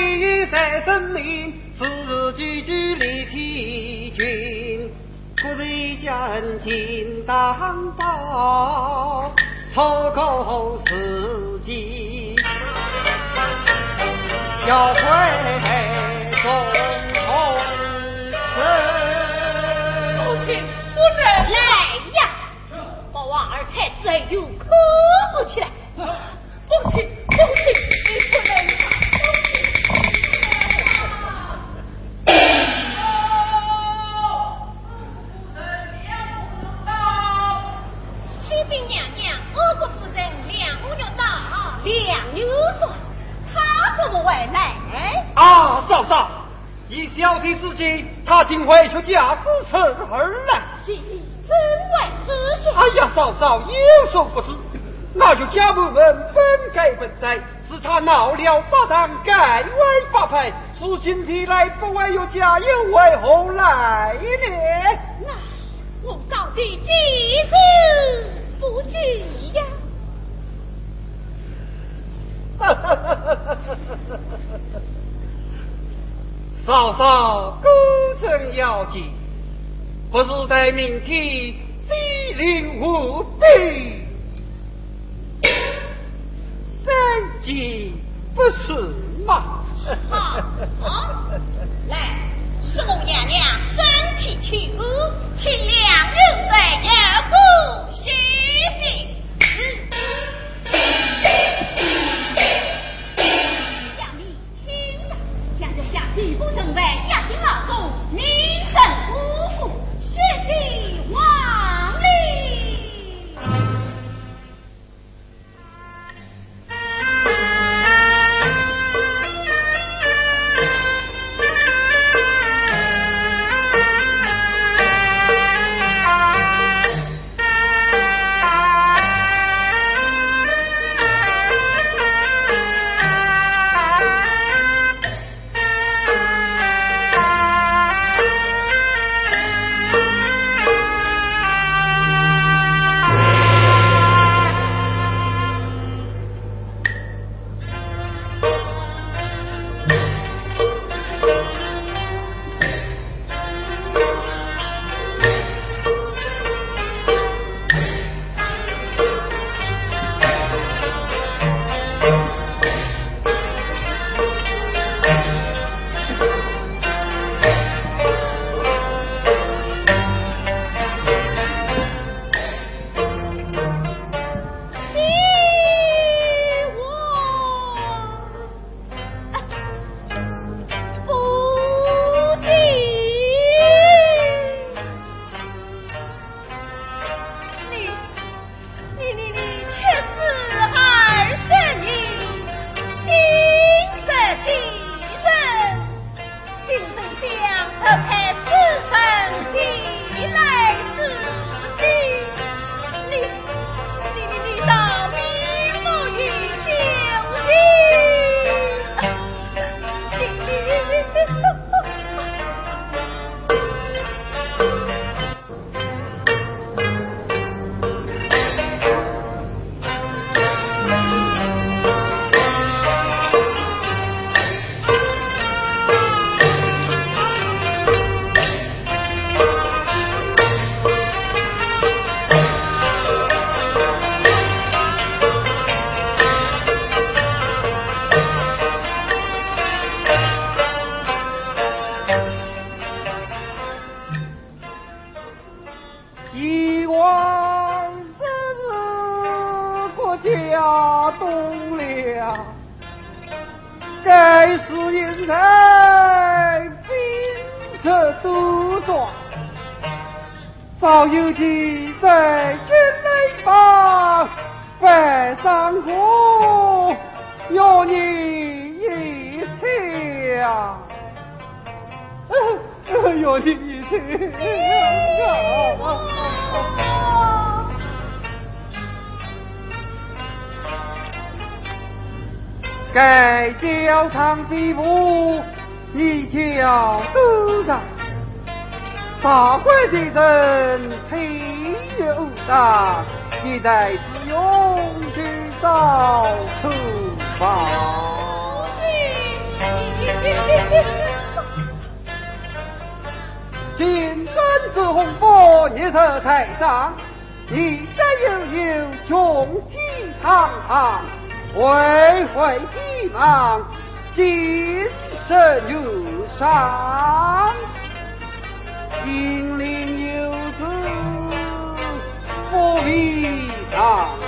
雷雨三声是自己句句连君。不是将军当道，错过时机，要会中空。父亲不来呀！国王二太子又哭起来。今天来不为有家，又为何来呢？那我到底几时不惧呀？哈哈哈哈哈哈！嫂嫂，孤正要紧，不是待明天机灵无比，三计不是吗？好，来，是我娘娘身体虚弱，请两人在要不息息。有其在军内帮拜上过，要你一枪，要你一枪。该交场比武，你叫都在。大会的人配有大，一代之勇去早出发。金山之红波，夜色太长，一再悠悠，雄体堂堂。恢恢急忙，精神如上，金陵游子不必当。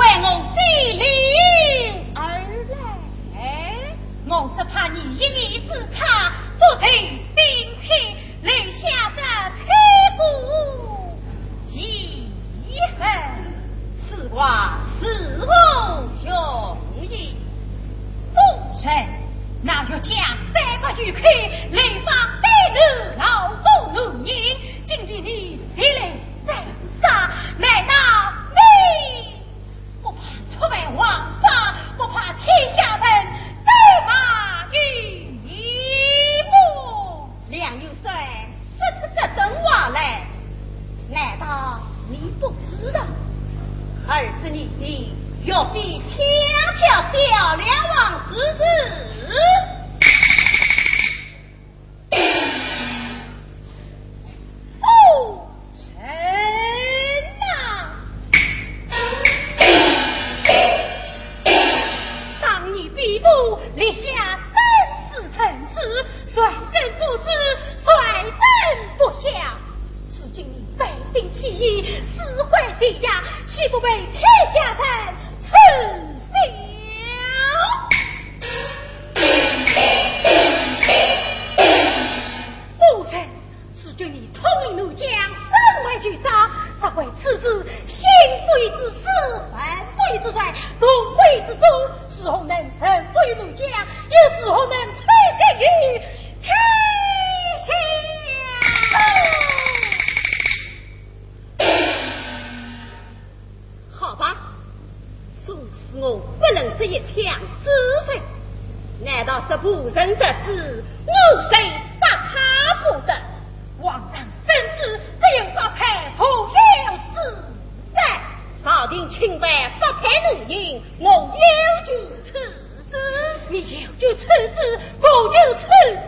为我接灵而来，我只怕你一念之差不成。北天就此事不就此